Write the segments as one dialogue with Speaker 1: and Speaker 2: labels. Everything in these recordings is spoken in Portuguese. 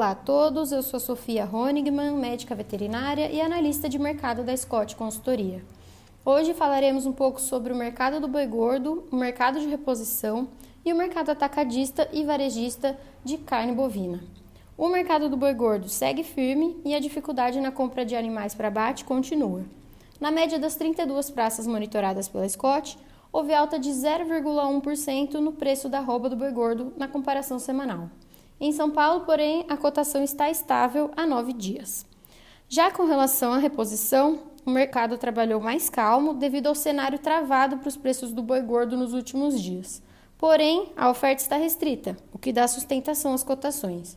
Speaker 1: Olá a todos, eu sou Sofia Honigman, médica veterinária e analista de mercado da Scott Consultoria. Hoje falaremos um pouco sobre o mercado do boi gordo, o mercado de reposição e o mercado atacadista e varejista de carne bovina. O mercado do boi gordo segue firme e a dificuldade na compra de animais para abate continua. Na média das 32 praças monitoradas pela Scott, houve alta de 0,1% no preço da roupa do boi gordo na comparação semanal. Em São Paulo, porém, a cotação está estável há nove dias. Já com relação à reposição, o mercado trabalhou mais calmo devido ao cenário travado para os preços do boi gordo nos últimos dias. Porém, a oferta está restrita, o que dá sustentação às cotações.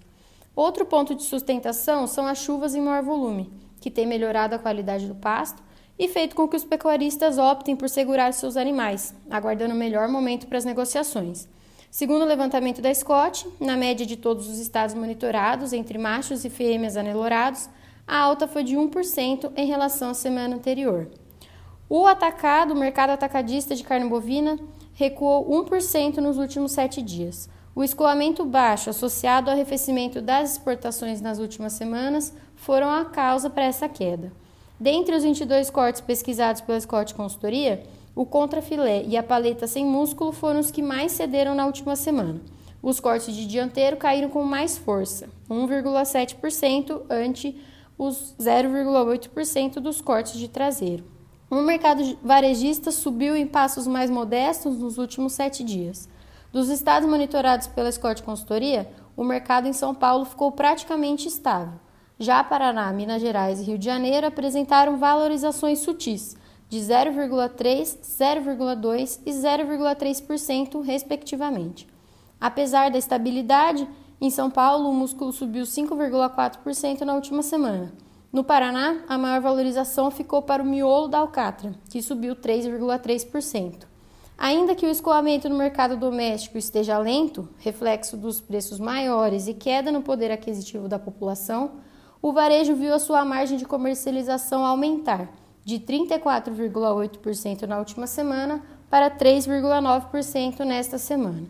Speaker 1: Outro ponto de sustentação são as chuvas em maior volume, que tem melhorado a qualidade do pasto e feito com que os pecuaristas optem por segurar seus animais, aguardando o melhor momento para as negociações. Segundo o levantamento da Scott, na média de todos os estados monitorados, entre machos e fêmeas anelorados, a alta foi de 1% em relação à semana anterior. O atacado, o mercado atacadista de carne bovina, recuou 1% nos últimos sete dias. O escoamento baixo, associado ao arrefecimento das exportações nas últimas semanas, foram a causa para essa queda. Dentre os 22 cortes pesquisados pela Scott Consultoria, o contrafilé e a paleta sem músculo foram os que mais cederam na última semana. Os cortes de dianteiro caíram com mais força, 1,7% ante os 0,8% dos cortes de traseiro. O mercado varejista subiu em passos mais modestos nos últimos sete dias. Dos estados monitorados pela Scott Consultoria, o mercado em São Paulo ficou praticamente estável. Já Paraná, Minas Gerais e Rio de Janeiro apresentaram valorizações sutis, de 0,3%, 0,2% e 0,3%, respectivamente. Apesar da estabilidade, em São Paulo o músculo subiu 5,4% na última semana. No Paraná, a maior valorização ficou para o miolo da alcatra, que subiu 3,3%. Ainda que o escoamento no mercado doméstico esteja lento, reflexo dos preços maiores e queda no poder aquisitivo da população, o varejo viu a sua margem de comercialização aumentar de 34,8% na última semana para 3,9% nesta semana.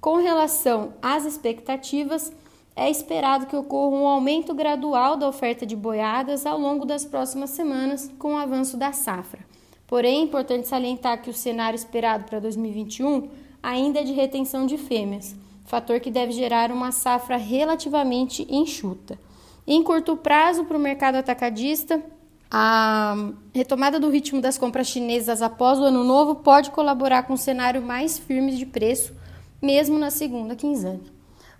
Speaker 1: Com relação às expectativas, é esperado que ocorra um aumento gradual da oferta de boiadas ao longo das próximas semanas com o avanço da safra. Porém, é importante salientar que o cenário esperado para 2021 ainda é de retenção de fêmeas, fator que deve gerar uma safra relativamente enxuta. Em curto prazo, para o mercado atacadista, a retomada do ritmo das compras chinesas após o ano novo pode colaborar com um cenário mais firme de preço, mesmo na segunda quinzena.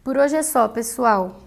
Speaker 1: Por hoje é só, pessoal.